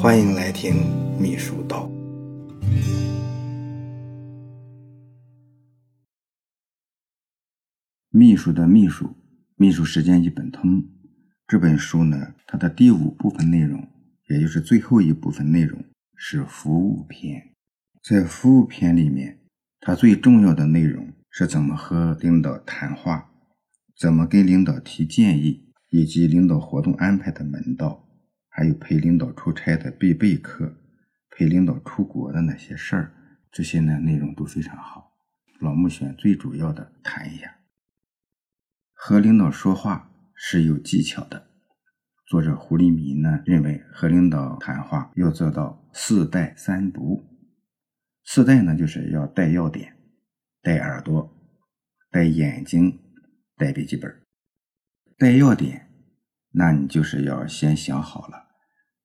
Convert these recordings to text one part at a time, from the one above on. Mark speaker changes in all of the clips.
Speaker 1: 欢迎来听秘书道。
Speaker 2: 秘书的秘书，秘书时间一本通。这本书呢，它的第五部分内容，也就是最后一部分内容是服务篇。在服务篇里面，它最重要的内容是怎么和领导谈话，怎么跟领导提建议，以及领导活动安排的门道，还有陪领导出差的必备课，陪领导出国的那些事儿，这些呢内容都非常好。老木选最主要的谈一下。和领导说话是有技巧的。作者胡立民呢认为，和领导谈话要做到四带三不。四带呢就是要带要点，带耳朵，带眼睛，带笔记本。带要点，那你就是要先想好了，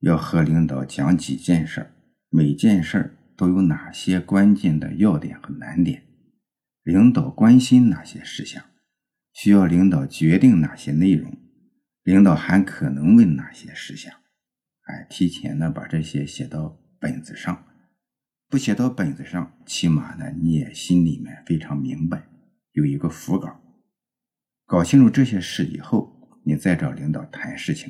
Speaker 2: 要和领导讲几件事儿，每件事儿都有哪些关键的要点和难点，领导关心哪些事项。需要领导决定哪些内容，领导还可能问哪些事项，哎，提前呢把这些写到本子上，不写到本子上，起码呢你也心里面非常明白，有一个腹稿。搞清楚这些事以后，你再找领导谈事情，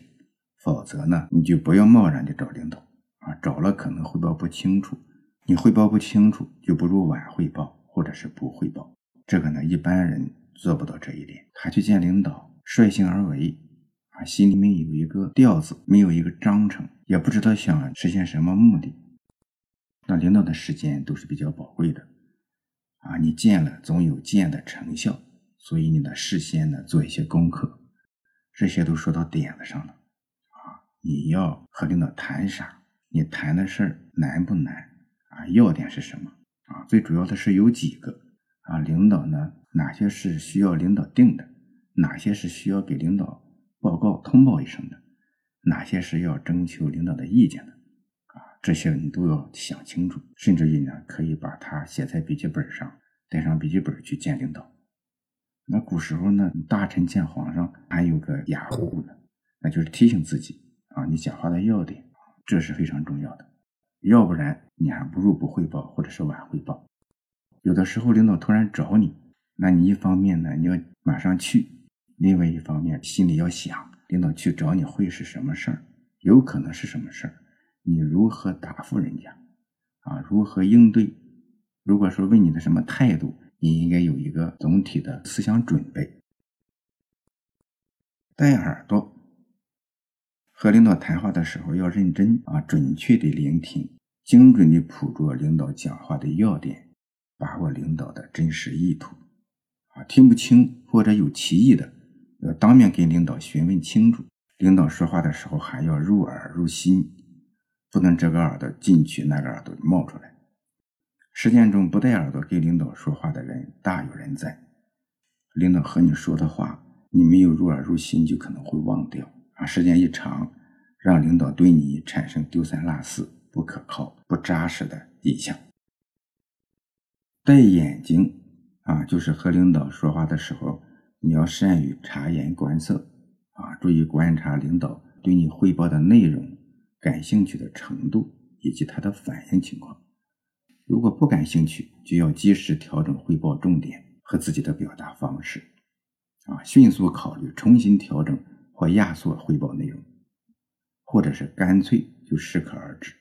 Speaker 2: 否则呢你就不要贸然的找领导啊，找了可能汇报不清楚，你汇报不清楚，就不如晚汇报或者是不汇报。这个呢一般人。做不到这一点，他去见领导，率性而为，啊，心里面有一个调子，没有一个章程，也不知道想实现什么目的。那领导的时间都是比较宝贵的，啊，你见了总有见的成效，所以你呢事先呢做一些功课，这些都说到点子上了，你要和领导谈啥？你谈的事儿难不难？啊，要点是什么？啊，最主要的是有几个？啊，领导呢？哪些是需要领导定的？哪些是需要给领导报告通报一声的？哪些是要征求领导的意见的？啊，这些你都要想清楚。甚至于呢，可以把它写在笔记本上，带上笔记本去见领导。那古时候呢，大臣见皇上还有个雅护呢，那就是提醒自己啊，你讲话的要点，这是非常重要的。要不然你还不如不汇报，或者是晚汇报。有的时候领导突然找你。那你一方面呢，你要马上去；另外一方面，心里要想，领导去找你会是什么事儿，有可能是什么事儿，你如何答复人家？啊，如何应对？如果说问你的什么态度，你应该有一个总体的思想准备。戴耳朵，和领导谈话的时候要认真啊，准确的聆听，精准的捕捉领导讲话的要点，把握领导的真实意图。啊，听不清或者有歧义的，要当面跟领导询问清楚。领导说话的时候还要入耳入心，不能这个耳朵进去，那个耳朵冒出来。实践中不戴耳朵跟领导说话的人大有人在。领导和你说的话，你没有入耳入心，就可能会忘掉。时间一长，让领导对你产生丢三落四、不可靠、不扎实的印象。戴眼睛。啊，就是和领导说话的时候，你要善于察言观色，啊，注意观察领导对你汇报的内容感兴趣的程度以及他的反应情况。如果不感兴趣，就要及时调整汇报重点和自己的表达方式，啊，迅速考虑重新调整或压缩汇报内容，或者是干脆就适可而止。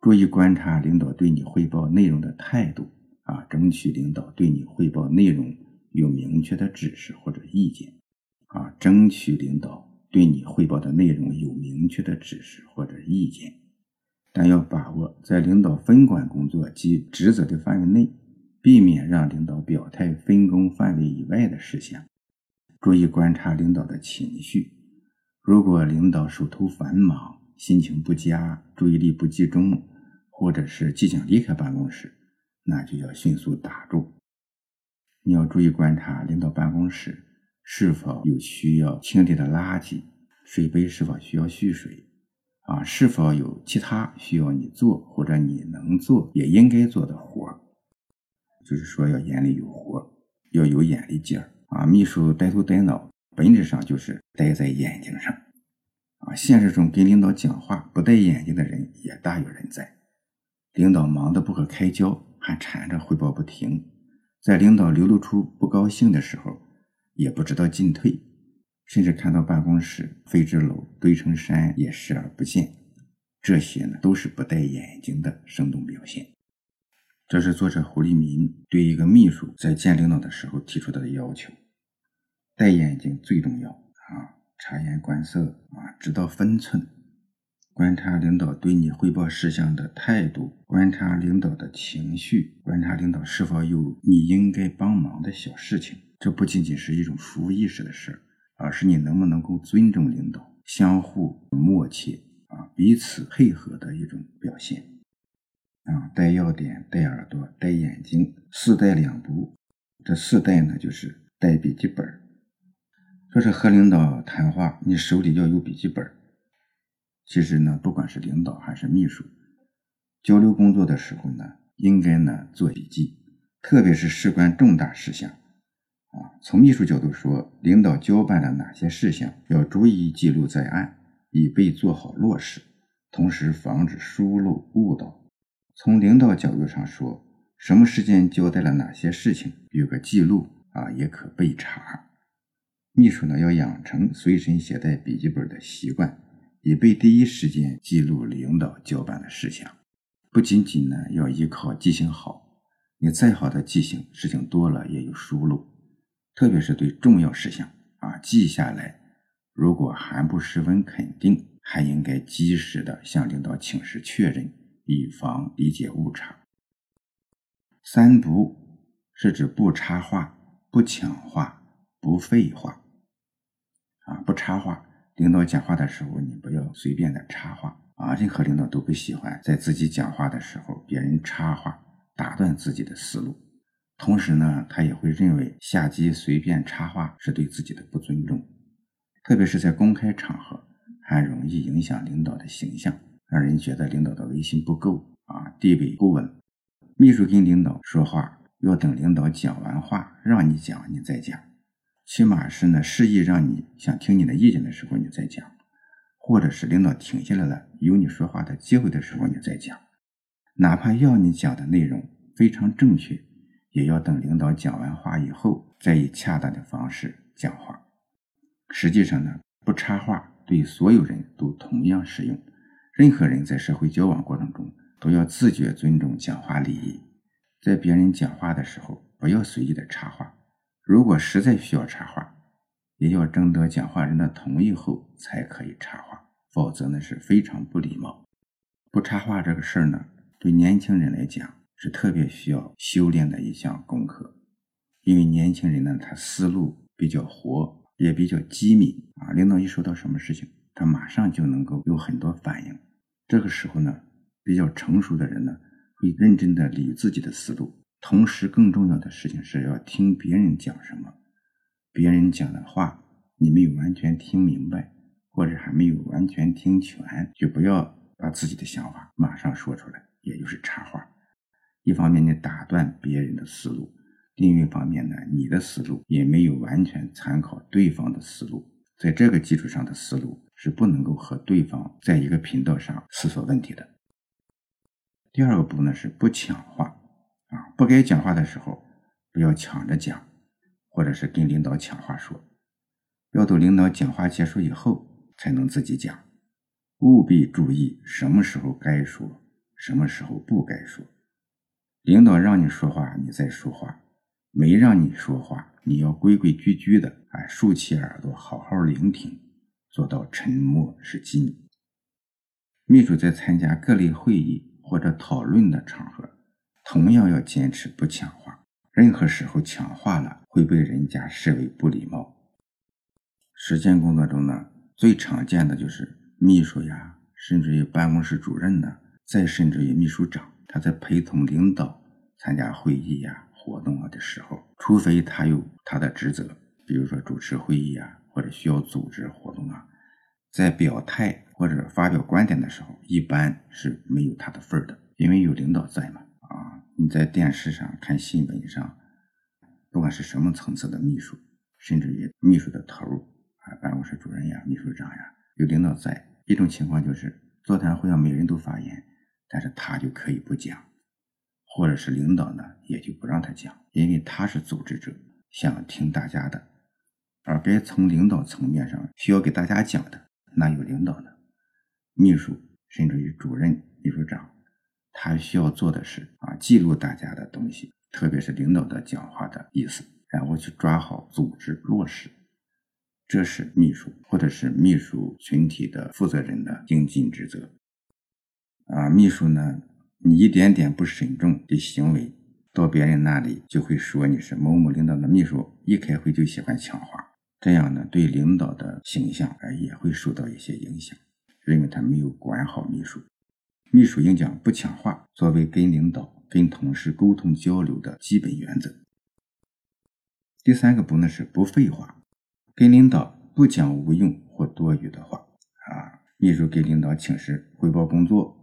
Speaker 2: 注意观察领导对你汇报内容的态度。啊，争取领导对你汇报内容有明确的指示或者意见。啊，争取领导对你汇报的内容有明确的指示或者意见，但要把握在领导分管工作及职责的范围内，避免让领导表态分工范围以外的事项。注意观察领导的情绪，如果领导手头繁忙、心情不佳、注意力不集中，或者是即将离开办公室。那就要迅速打住。你要注意观察领导办公室是否有需要清理的垃圾，水杯是否需要蓄水，啊，是否有其他需要你做或者你能做也应该做的活儿。就是说要眼里有活，要有眼力劲儿啊。秘书呆头呆脑，本质上就是呆在眼睛上啊。现实中跟领导讲话不戴眼镜的人也。大有人在。领导忙得不可开交，还缠着汇报不停；在领导流露出不高兴的时候，也不知道进退，甚至看到办公室废纸篓堆成山也视而不见。这些呢，都是不戴眼镜的生动表现。这是作者胡立民对一个秘书在见领导的时候提出的要求：戴眼镜最重要啊，察言观色啊，知道分寸，观察领导对你汇报事项的态度，观察领导的情绪，观察领导是否有你应该帮忙的小事情。这不仅仅是一种服务意识的事儿，而是你能不能够尊重领导，相互默契啊，彼此配合的一种表现。啊，带要点，带耳朵，带眼睛，四带两不。这四带呢，就是带笔记本。说是和领导谈话，你手里要有笔记本。其实呢，不管是领导还是秘书，交流工作的时候呢，应该呢做笔记，特别是事关重大事项。啊，从秘书角度说，领导交办了哪些事项，要逐一记录在案，以备做好落实，同时防止疏漏误导。从领导角度上说，什么时间交代了哪些事情，有个记录啊，也可备查。秘书呢，要养成随身携带笔记本的习惯，以备第一时间记录领导交办的事项。不仅仅呢要依靠记性好，你再好的记性，事情多了也有疏漏。特别是对重要事项啊，记下来，如果还不十分肯定，还应该及时的向领导请示确认。以防理解误差。三不是指不插话、不抢话、不废话。啊，不插话，领导讲话的时候，你不要随便的插话啊。任何领导都不喜欢在自己讲话的时候，别人插话打断自己的思路。同时呢，他也会认为下级随便插话是对自己的不尊重，特别是在公开场合，还容易影响领导的形象。让人觉得领导的威信不够啊，地位不稳。秘书跟领导说话，要等领导讲完话，让你讲，你再讲。起码是呢，示意让你想听你的意见的时候，你再讲；或者是领导停下来了，有你说话的机会的时候，你再讲。哪怕要你讲的内容非常正确，也要等领导讲完话以后，再以恰当的方式讲话。实际上呢，不插话对所有人都同样适用。任何人在社会交往过程中，都要自觉尊重讲话礼仪，在别人讲话的时候，不要随意的插话。如果实在需要插话，也要征得讲话人的同意后才可以插话，否则呢是非常不礼貌。不插话这个事儿呢，对年轻人来讲是特别需要修炼的一项功课，因为年轻人呢，他思路比较活，也比较机敏啊。领导一说到什么事情，他马上就能够有很多反应。这个时候呢，比较成熟的人呢，会认真的理自己的思路，同时更重要的事情是要听别人讲什么，别人讲的话你没有完全听明白，或者还没有完全听全，就不要把自己的想法马上说出来，也就是插话。一方面你打断别人的思路，另一方面呢，你的思路也没有完全参考对方的思路，在这个基础上的思路。是不能够和对方在一个频道上思索问题的。第二个步呢是不抢话啊，不该讲话的时候不要抢着讲，或者是跟领导抢话说，要等领导讲话结束以后才能自己讲，务必注意什么时候该说，什么时候不该说。领导让你说话，你再说话；没让你说话，你要规规矩矩的，哎，竖起耳朵好好聆听。做到沉默是金。秘书在参加各类会议或者讨论的场合，同样要坚持不抢话。任何时候抢话了，会被人家视为不礼貌。实践工作中呢，最常见的就是秘书呀，甚至于办公室主任呢，再甚至于秘书长，他在陪同领导参加会议呀、活动啊的时候，除非他有他的职责，比如说主持会议啊。或者需要组织活动啊，在表态或者发表观点的时候，一般是没有他的份儿的，因为有领导在嘛。啊，你在电视上看新闻上，不管是什么层次的秘书，甚至于秘书的头啊，办公室主任呀、秘书长呀，有领导在，一种情况就是座谈会上每人都发言，但是他就可以不讲，或者是领导呢也就不让他讲，因为他是组织者，想听大家的，而该从领导层面上需要给大家讲的，那有领导呢？秘书甚至于主任、秘书长，他需要做的是啊，记录大家的东西，特别是领导的讲话的意思，然后去抓好、组织、落实。这是秘书或者是秘书群体的负责人的应尽职责。啊，秘书呢，你一点点不慎重的行为，到别人那里就会说你是某某领导的秘书，一开会就喜欢抢话，这样呢，对领导的形象啊也会受到一些影响，认为他没有管好秘书。秘书应讲不抢话作为跟领导、跟同事沟通交流的基本原则。第三个不呢是不废话。跟领导不讲无用或多余的话啊！秘书给领导请示汇报工作，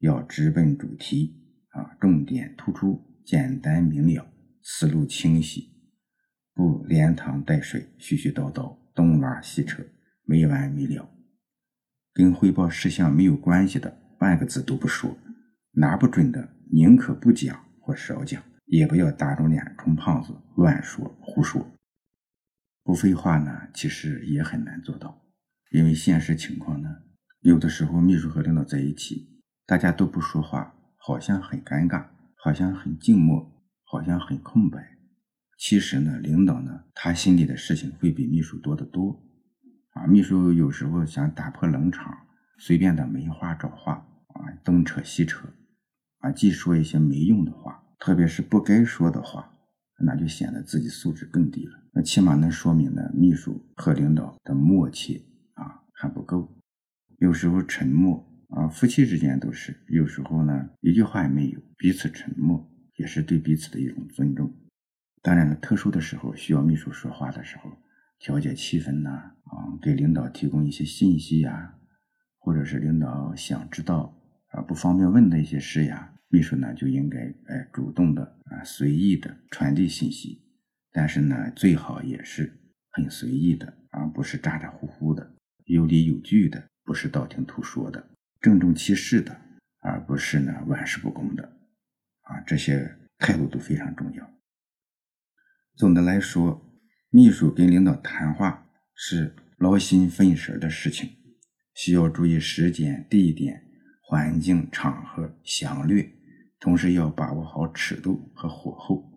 Speaker 2: 要直奔主题啊，重点突出，简单明了，思路清晰，不连汤带水，絮絮叨叨，东拉西扯，没完没了。跟汇报事项没有关系的，半个字都不说；拿不准的，宁可不讲或少讲，也不要打肿脸充胖子，乱说胡说。不废话呢，其实也很难做到，因为现实情况呢，有的时候秘书和领导在一起，大家都不说话，好像很尴尬，好像很静默，好像很空白。其实呢，领导呢，他心里的事情会比秘书多得多。啊，秘书有时候想打破冷场，随便的没话找话，啊，东扯西扯，啊，既说一些没用的话，特别是不该说的话。那就显得自己素质更低了。那起码能说明呢，秘书和领导的默契啊还不够。有时候沉默啊，夫妻之间都是。有时候呢，一句话也没有，彼此沉默也是对彼此的一种尊重。当然了，特殊的时候需要秘书说话的时候，调节气氛呐，啊，给领导提供一些信息呀，或者是领导想知道啊不方便问的一些事呀。秘书呢就应该哎主动的啊随意的传递信息，但是呢最好也是很随意的啊不是咋咋呼呼的，有理有据的，不是道听途说的，郑重其事的，而不是呢玩世不恭的啊这些态度都非常重要。总的来说，秘书跟领导谈话是劳心费神的事情，需要注意时间、地点、环境、场合详略。同时要把握好尺度和火候，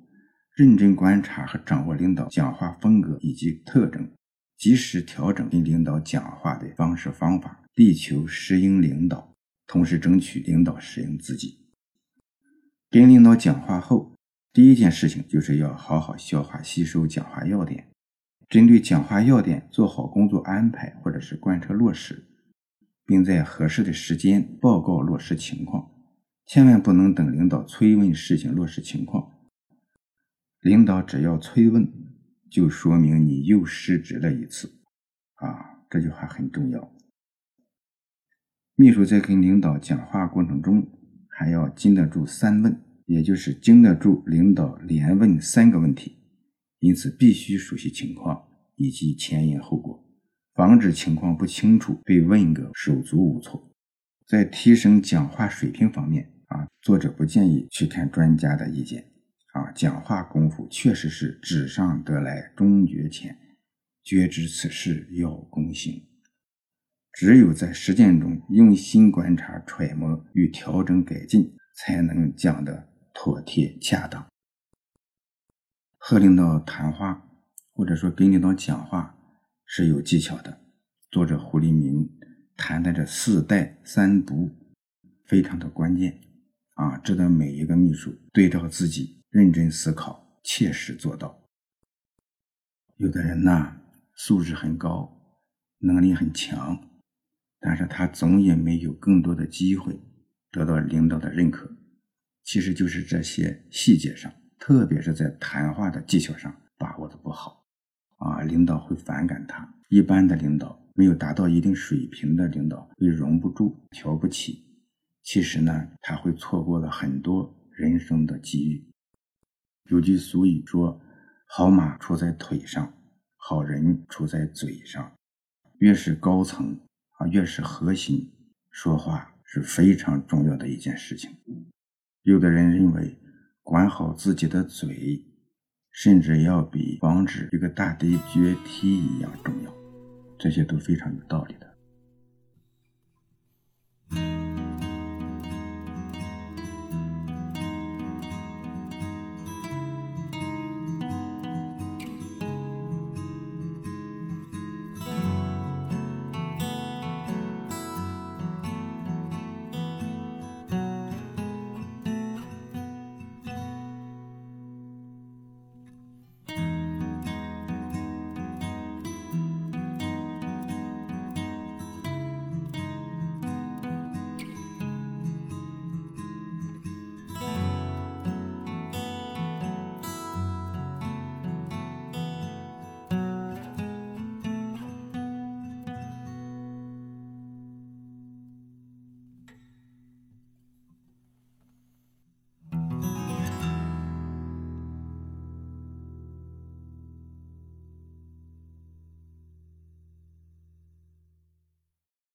Speaker 2: 认真观察和掌握领导讲话风格以及特征，及时调整跟领导讲话的方式方法，力求适应领导，同时争取领导适应自己。跟领导讲话后，第一件事情就是要好好消化吸收讲话要点，针对讲话要点做好工作安排或者是贯彻落实，并在合适的时间报告落实情况。千万不能等领导催问事情落实情况，领导只要催问，就说明你又失职了一次，啊，这句话很重要。秘书在跟领导讲话过程中，还要经得住三问，也就是经得住领导连问三个问题，因此必须熟悉情况以及前因后果，防止情况不清楚被问个手足无措。在提升讲话水平方面，啊，作者不建议去看专家的意见。啊，讲话功夫确实是纸上得来终觉浅，绝知此事要躬行。只有在实践中用心观察、揣摩与调整改进，才能讲得妥帖恰当。和领导谈话，或者说跟领导讲话是有技巧的。作者胡立民谈的这四带三不，非常的关键。啊，值得每一个秘书对照自己，认真思考，切实做到。有的人呢，素质很高，能力很强，但是他总也没有更多的机会得到领导的认可。其实就是这些细节上，特别是在谈话的技巧上把握的不好，啊，领导会反感他。一般的领导，没有达到一定水平的领导，会容不住，瞧不起。其实呢，他会错过了很多人生的机遇。有句俗语说：“好马出在腿上，好人出在嘴上。”越是高层啊，越是核心，说话是非常重要的一件事情。有的人认为管好自己的嘴，甚至要比防止一个大地决堤一样重要，这些都非常有道理的。